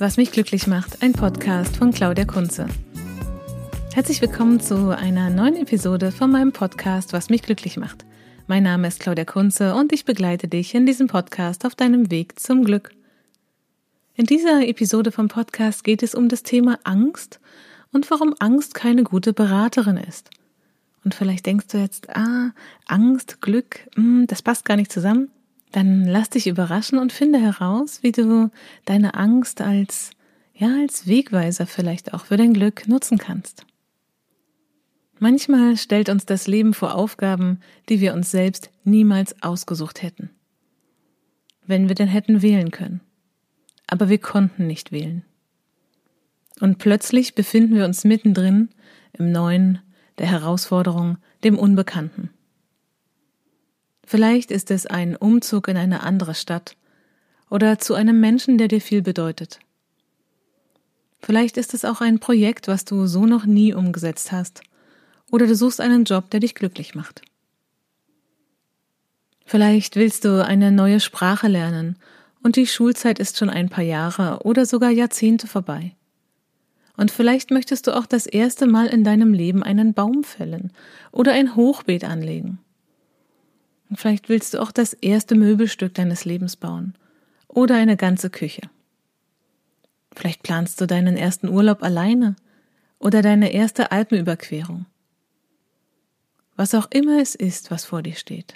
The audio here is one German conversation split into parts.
Was mich glücklich macht, ein Podcast von Claudia Kunze. Herzlich willkommen zu einer neuen Episode von meinem Podcast Was mich glücklich macht. Mein Name ist Claudia Kunze und ich begleite dich in diesem Podcast auf deinem Weg zum Glück. In dieser Episode vom Podcast geht es um das Thema Angst und warum Angst keine gute Beraterin ist. Und vielleicht denkst du jetzt, ah, Angst, Glück, mh, hm, das passt gar nicht zusammen. Dann lass dich überraschen und finde heraus, wie du deine Angst als, ja, als Wegweiser vielleicht auch für dein Glück nutzen kannst. Manchmal stellt uns das Leben vor Aufgaben, die wir uns selbst niemals ausgesucht hätten. Wenn wir denn hätten wählen können. Aber wir konnten nicht wählen. Und plötzlich befinden wir uns mittendrin im Neuen, der Herausforderung, dem Unbekannten. Vielleicht ist es ein Umzug in eine andere Stadt oder zu einem Menschen, der dir viel bedeutet. Vielleicht ist es auch ein Projekt, was du so noch nie umgesetzt hast, oder du suchst einen Job, der dich glücklich macht. Vielleicht willst du eine neue Sprache lernen und die Schulzeit ist schon ein paar Jahre oder sogar Jahrzehnte vorbei. Und vielleicht möchtest du auch das erste Mal in deinem Leben einen Baum fällen oder ein Hochbeet anlegen. Und vielleicht willst du auch das erste Möbelstück deines Lebens bauen oder eine ganze Küche. Vielleicht planst du deinen ersten Urlaub alleine oder deine erste Alpenüberquerung. Was auch immer es ist, was vor dir steht.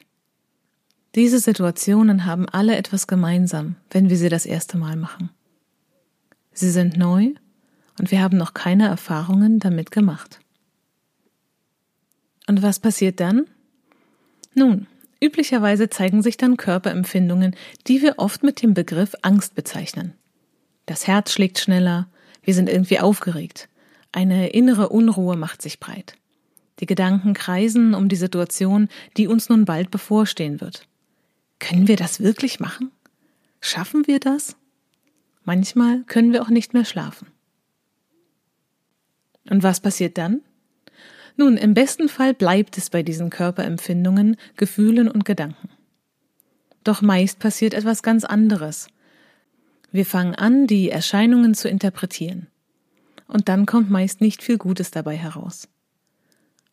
Diese Situationen haben alle etwas gemeinsam, wenn wir sie das erste Mal machen. Sie sind neu und wir haben noch keine Erfahrungen damit gemacht. Und was passiert dann? Nun, Üblicherweise zeigen sich dann Körperempfindungen, die wir oft mit dem Begriff Angst bezeichnen. Das Herz schlägt schneller, wir sind irgendwie aufgeregt, eine innere Unruhe macht sich breit. Die Gedanken kreisen um die Situation, die uns nun bald bevorstehen wird. Können wir das wirklich machen? Schaffen wir das? Manchmal können wir auch nicht mehr schlafen. Und was passiert dann? Nun, im besten Fall bleibt es bei diesen Körperempfindungen, Gefühlen und Gedanken. Doch meist passiert etwas ganz anderes. Wir fangen an, die Erscheinungen zu interpretieren. Und dann kommt meist nicht viel Gutes dabei heraus.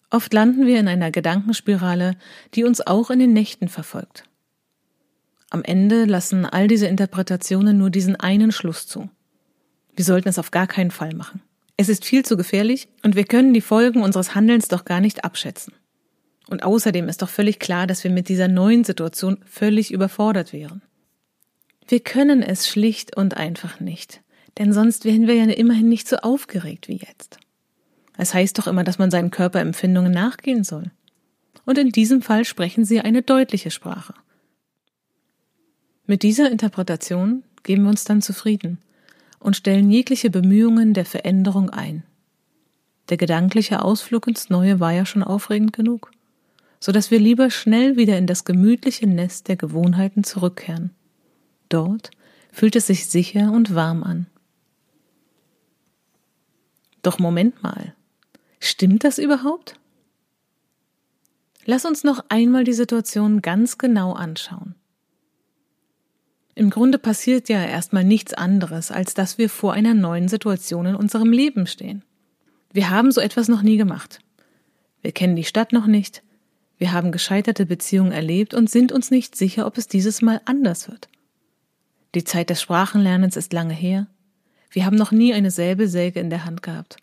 Oft landen wir in einer Gedankenspirale, die uns auch in den Nächten verfolgt. Am Ende lassen all diese Interpretationen nur diesen einen Schluss zu. Wir sollten es auf gar keinen Fall machen. Es ist viel zu gefährlich und wir können die Folgen unseres Handelns doch gar nicht abschätzen. Und außerdem ist doch völlig klar, dass wir mit dieser neuen Situation völlig überfordert wären. Wir können es schlicht und einfach nicht, denn sonst wären wir ja immerhin nicht so aufgeregt wie jetzt. Es heißt doch immer, dass man seinen Körperempfindungen nachgehen soll. Und in diesem Fall sprechen sie eine deutliche Sprache. Mit dieser Interpretation geben wir uns dann zufrieden und stellen jegliche Bemühungen der Veränderung ein. Der gedankliche Ausflug ins Neue war ja schon aufregend genug, so dass wir lieber schnell wieder in das gemütliche Nest der Gewohnheiten zurückkehren. Dort fühlt es sich sicher und warm an. Doch Moment mal, stimmt das überhaupt? Lass uns noch einmal die Situation ganz genau anschauen. Im Grunde passiert ja erstmal nichts anderes, als dass wir vor einer neuen Situation in unserem Leben stehen. Wir haben so etwas noch nie gemacht. Wir kennen die Stadt noch nicht. Wir haben gescheiterte Beziehungen erlebt und sind uns nicht sicher, ob es dieses Mal anders wird. Die Zeit des Sprachenlernens ist lange her. Wir haben noch nie eine Säbelsäge in der Hand gehabt.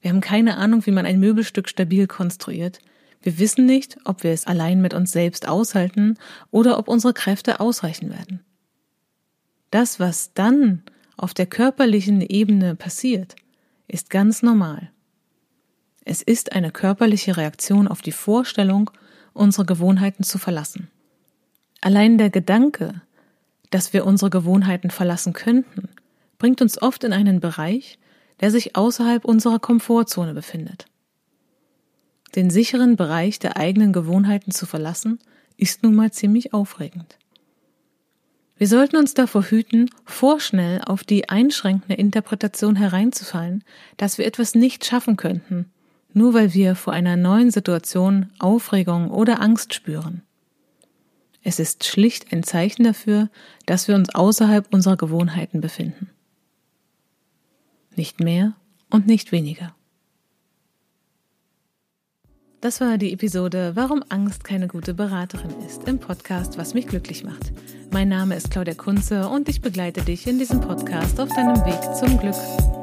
Wir haben keine Ahnung, wie man ein Möbelstück stabil konstruiert. Wir wissen nicht, ob wir es allein mit uns selbst aushalten oder ob unsere Kräfte ausreichen werden. Das, was dann auf der körperlichen Ebene passiert, ist ganz normal. Es ist eine körperliche Reaktion auf die Vorstellung, unsere Gewohnheiten zu verlassen. Allein der Gedanke, dass wir unsere Gewohnheiten verlassen könnten, bringt uns oft in einen Bereich, der sich außerhalb unserer Komfortzone befindet. Den sicheren Bereich der eigenen Gewohnheiten zu verlassen, ist nun mal ziemlich aufregend. Wir sollten uns davor hüten, vorschnell auf die einschränkende Interpretation hereinzufallen, dass wir etwas nicht schaffen könnten, nur weil wir vor einer neuen Situation Aufregung oder Angst spüren. Es ist schlicht ein Zeichen dafür, dass wir uns außerhalb unserer Gewohnheiten befinden. Nicht mehr und nicht weniger. Das war die Episode Warum Angst keine gute Beraterin ist im Podcast Was mich glücklich macht. Mein Name ist Claudia Kunze und ich begleite dich in diesem Podcast auf deinem Weg zum Glück.